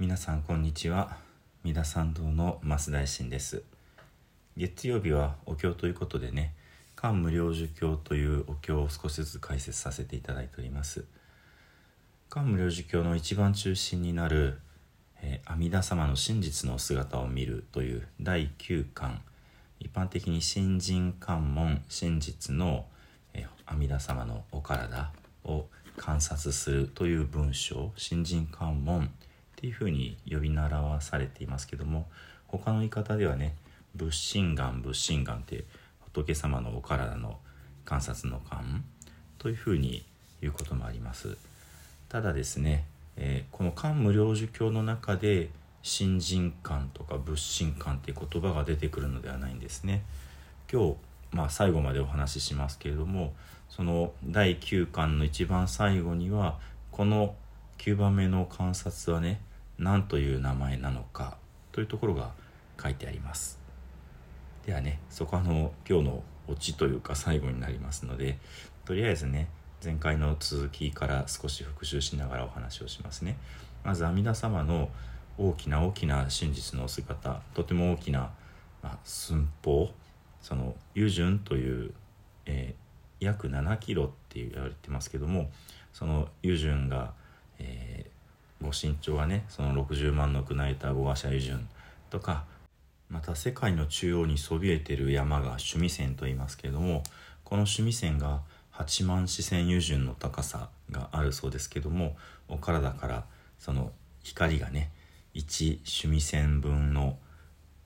皆さんこんにちは。三田参道の増大臣です。月曜日はお経ということでね漢無量寿経というお経を少しずつ解説させていただいております。漢無量寿経の一番中心になる、えー、阿弥陀様の真実の姿を見るという第9巻。一般的に新人関門真実の、えー、阿弥陀様のお体を観察するという文章。新人関門。っていうふうに呼び習わされていますけども他の言い方ではね仏心眼仏心眼って仏様のお体の観察の観というふうに言うこともあります。ただですね、えー、この漢無量寿経の中で新人観とか仏心観っていう言葉が出てくるのではないんですね。今日まあ最後までお話ししますけれどもその第9巻の一番最後にはこの9番目の観察はね何という名前なのかというところが書いてあります。ではねそこはあの今日のオチというか最後になりますのでとりあえずね前回の続きから少し復習しながらお話をしますね。まず阿弥陀様の大きな大きな真実の姿とても大きな、まあ、寸法その油順という、えー、約7キロって言われてますけどもその油順が、えー、ご身長はねその60万の宮内た五馬車油順とかまた世界の中央にそびえてる山が趣味線と言いますけれどもこの趣味線が8万四千油順の高さがあるそうですけどもお体からその光がね1趣味線分の、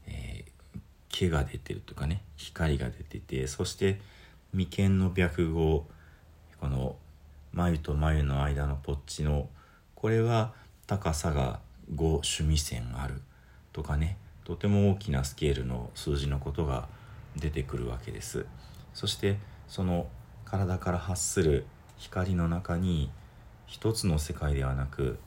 えー、毛が出てるとかね光が出ててそして眉間の白毫この眉と眉の間のポッチのこれは高さが5趣味線あるとかねとても大きなスケールの数字のことが出てくるわけです。そしてその体から発する光の中に一つの世界ではなく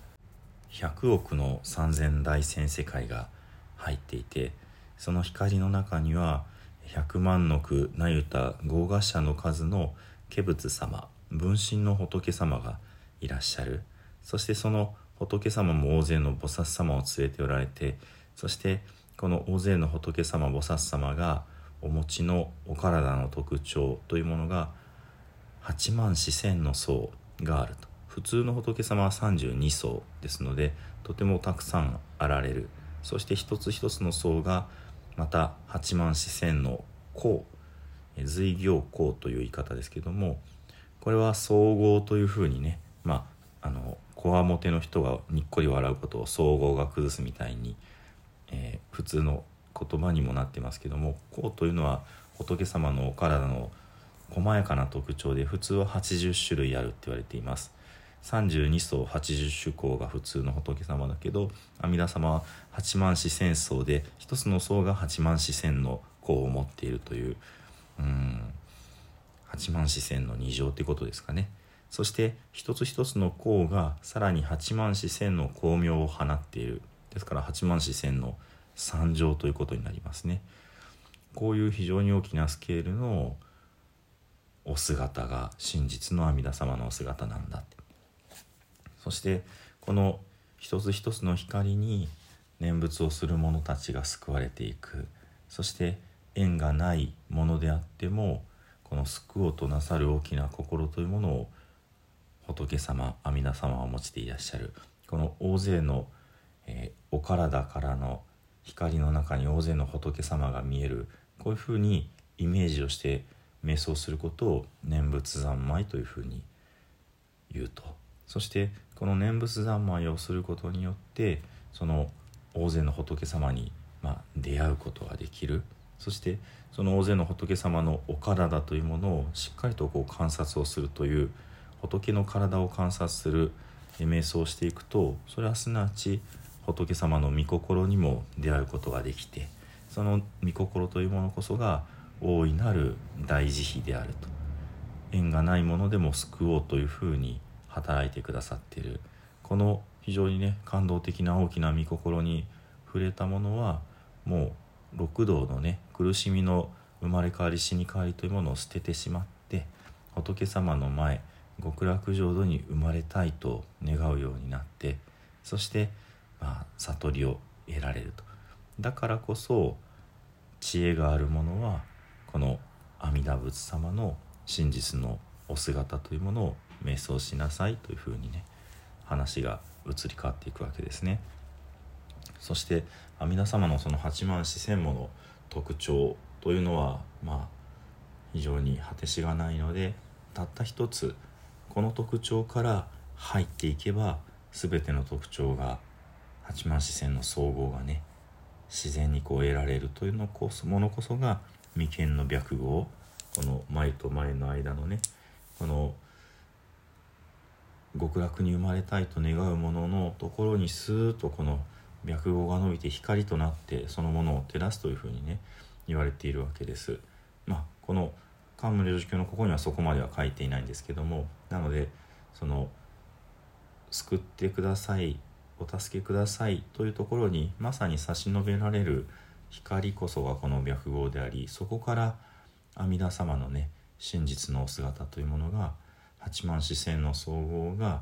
100億の三千大千世界が入っていてその光の中には100万の句なゆた豪華者の数の化仏様分身の仏様がいらっしゃる。そしてその仏様も大勢の菩薩様を連れておられてそしてこの大勢の仏様菩薩様がお持ちのお体の特徴というものが8万四千の層があると。普通の仏様は32層ですのでとてもたくさんあられる。そして一つ一つの層がまた8万四千の項随行項という言い方ですけどもこれは総合というふうにねまああのこわもての人がにっこり笑うことを総合が崩すみたいに、えー、普通の言葉にもなってますけども項というのは仏様のお体の細やかな特徴で普通は80種類あるって言われています。32層80種項が普通の仏様だけど阿弥陀様は8万四千層で一つの層が8万四千の項を持っているといううん8万四千の2乗ってことですかね。そして一つ一つの項がさらに8万四千の光明を放っている。ですから8万四千の3乗ということになりますね。こういう非常に大きなスケールのお姿が真実の阿弥陀様のお姿なんだ。そしてこの一つ一つの光に念仏をする者たちが救われていく。そして縁がないものであってもこの救おうとなさる大きな心というものを仏様阿弥陀様はお持ちでいらっしゃる。この大勢の、えー、お体からの光の中に大勢の仏様が見える。こういうふうにイメージをして瞑想することを念仏三昧というふうに言うと。そしてこの念仏三昧をすることによってその大勢の仏様に、まあ、出会うことができる。そしてその大勢の仏様のお体というものをしっかりとこう観察をするという仏の体を観察する瞑想をしていくとそれはすなわち仏様の御心にも出会うことができてその御心というものこそが大いなる大慈悲であると。縁がないものでも救おうというふうに働いてくださっている。この非常にね感動的な大きな御心に触れたものはもう六道のね苦しみの生まれ変わり死に変わりというものを捨ててしまって仏様の前極楽浄土に生まれたいと願うようになってそしてまあ、悟りを得られるとだからこそ知恵があるものはこの阿弥陀仏様の真実のお姿というものを瞑想しなさいというふうにね話が移り変わっていくわけですね。そして阿弥陀様のその八万四千もの特徴というのはまあ非常に果てしがないのでたった一つこの特徴から入っていけば全ての特徴が八万四千の総合がね自然にこう得られるというのこそものこそが眉間の白毫この前と前の間のねこの極楽に生まれたいと願うもののところにスーッとこの白毫が伸びて光となってそのものを照らすというふうにね言われているわけです。まあ、この漢無量寿経のここにはそこまでは書いていないんですけどもなのでその救ってくださいお助けくださいというところにまさに差し伸べられる光こそがこの白毫でありそこから阿弥陀様のね真実のお姿というものが八万四千の総合が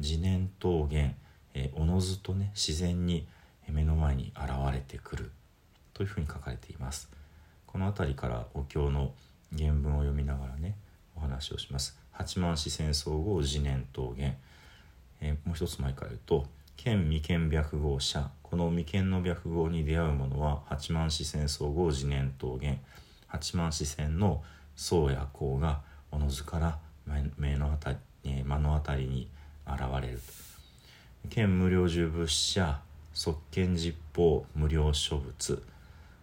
自念桃源えおのずとね自然に目の前に現れてくるというふうに書かれています。この辺りからお経の原文を読みながらねお話をします。八万四千総合自念桃源、えー、もう一つ前から言うと剣未見白号者この未見の白号に出会う者は八万四千総合自念桃源八万四千の僧や公がおのずから目の当たり目の当たりに現れる県無料寿仏者即見実法無料諸仏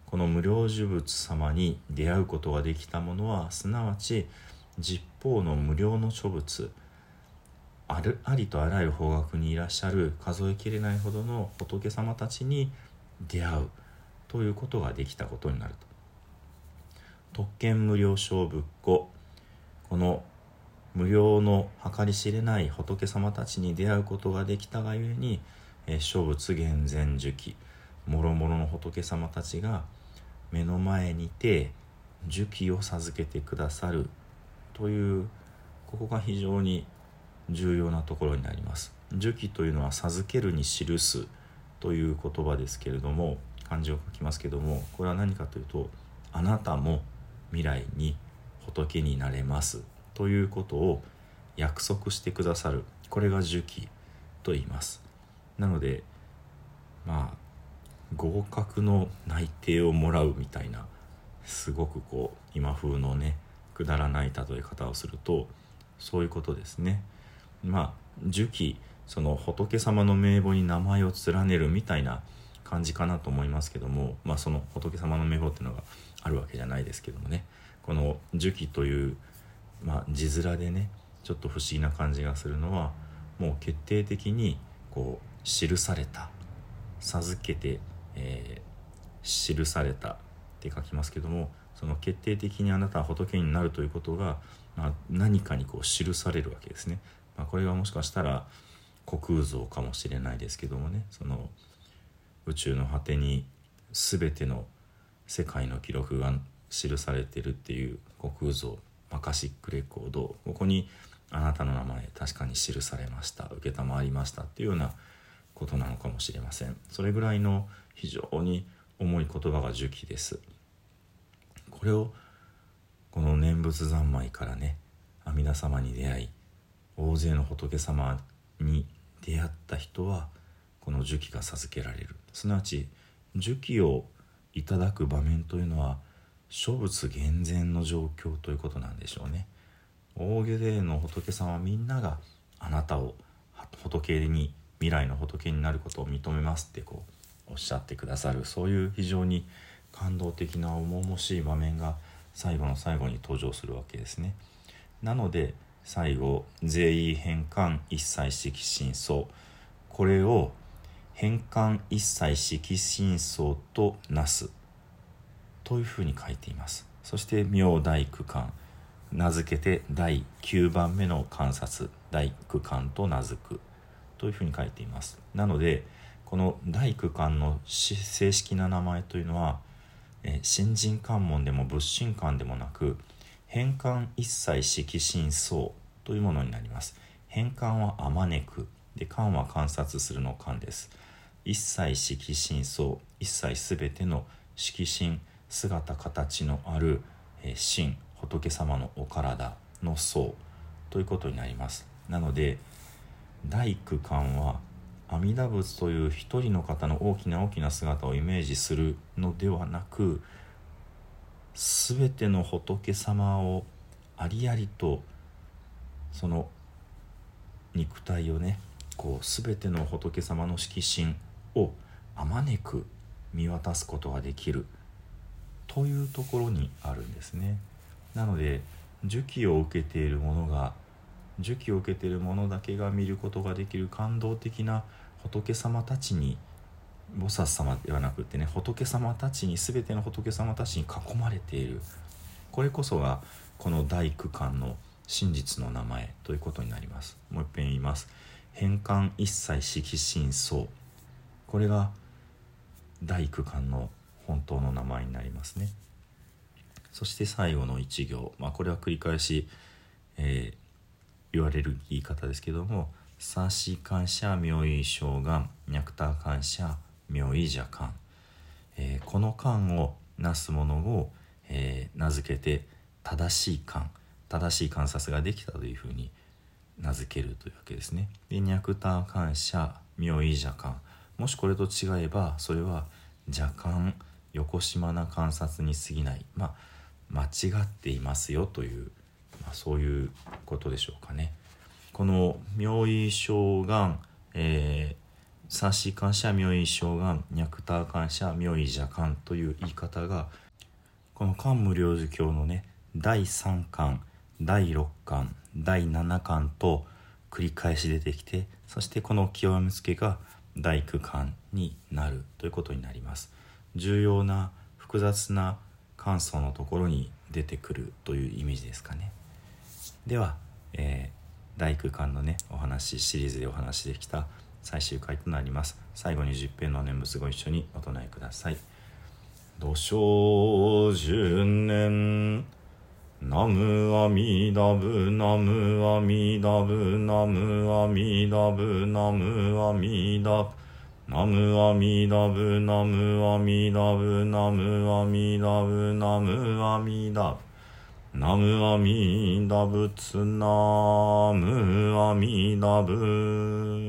この無料寿仏様に出会うことができた者はすなわち実法の無料の諸仏あるありとあらゆる方角にいらっしゃる数えきれないほどの仏様たちに出会うということができたことになると。特権無料勝仏庫この無料の計り知れない仏様たちに出会うことができたがゆえに諸仏厳然寿記もろもろの仏様たちが目の前にて寿記を授けてくださるというここが非常に重要なところになります。寿記というのは授けるに記すという言葉ですけれども漢字を書きますけどもこれは何かというとあなたも未来に仏になれます。ということを約束してくださる。これが寿記と言います。なのでまあ合格の内定をもらうみたいなすごくこう今風のねくだらない例え方をするとそういうことですね。まあ寿記その仏様の名簿に名前を連ねるみたいな感じかなと思いますけどもまあその仏様の名簿っていうのがあるわけじゃないですけどもね。この寿記というまあ、字面でねちょっと不思議な感じがするのはもう決定的にこう記された授けて、えー、記されたって書きますけどもその決定的にあなたは仏になるということが、まあ、何かにこう記されるわけですね。まあ、これがもしかしたら虚空像かもしれないですけどもね。その宇宙の果てに全ての世界の記録が記されてるっていう虚空像マカシックレコードここにあなたの名前確かに記されました承りましたっていうようなことなのかもしれません。それぐらいの非常に重い言葉が寿記です。これをこの念仏三昧からね阿弥陀様に出会い大勢の仏様に出会った人はこの寿記が授けられる。すなわち寿記をいただく場面というのは諸仏厳然の状況ということなんでしょうね。大勢の仏さんはみんながあなたを仏に未来の仏になることを認めますってこうおっしゃってくださる。そういう非常に感動的な重々しい場面が最後の最後に登場するわけですね。なので最後全員変換一切色真相。これを変換一切色真相となす。というふうに書いています。そして明大区間名付けて第9番目の観察。大区間と名付く。というふうに書いています。なのでこの大区間の正式な名前というのはえ新人関門でも仏心観でもなく変換一切色心相というものになります。変換はあまねくで観は観察するの観です。一切色心相一切すべての色心姿形のある、えー、仏様のお体の相ということになります。なので大工観は阿弥陀仏という一人の方の大きな大きな姿をイメージするのではなく全ての仏様をありありとその肉体をねこう全ての仏様の色心をあまねく見渡すことができるというところにあるんですね。なので受記を受けている者が受記を受けている者だけが見ることができる感動的な仏様たちに菩薩様ではなくてね仏様たちに全ての仏様たちに囲まれている。これこそがこの大工観の真実の名前ということになります。もう一遍言います。変換一切色心相これが大工観の本当の名前になりますね。そして最後の一行、まあ、これは繰り返し、えー、われる言い方ですけども「三子感謝妙意将願脈太感謝妙意邪感」えー、この感をなすものを、えー、名付けて正しい感正しい観察ができたというふうに名付けるというわけですね。で脈太感謝妙意邪感もしこれと違えばそれは邪感横島な観察に過ぎないまあ間違っていますよというまあ、そういうことでしょうかね。この妙意将願、えー、三子感謝妙意将願脈太感謝妙意邪感という言い方がこの漢無量寿経のね第3巻第6巻第7巻と繰り返し出てきてそしてこの極めつけが第9巻になるということになります。重要な複雑な感想のところに出てくるというイメージですかね。では、えー、第9巻のねお話シリーズでお話できた最終回となります。最後に10編の念仏ご一緒にお唱えください「土生十年ナム阿弥陀仏ナム阿弥陀仏ナム阿弥陀仏ナム阿弥陀仏」ナム阿弥陀仏ナム阿弥陀仏ナム阿弥陀仏ナムアミダブ。ナムアミダ仏ナムアミダ仏。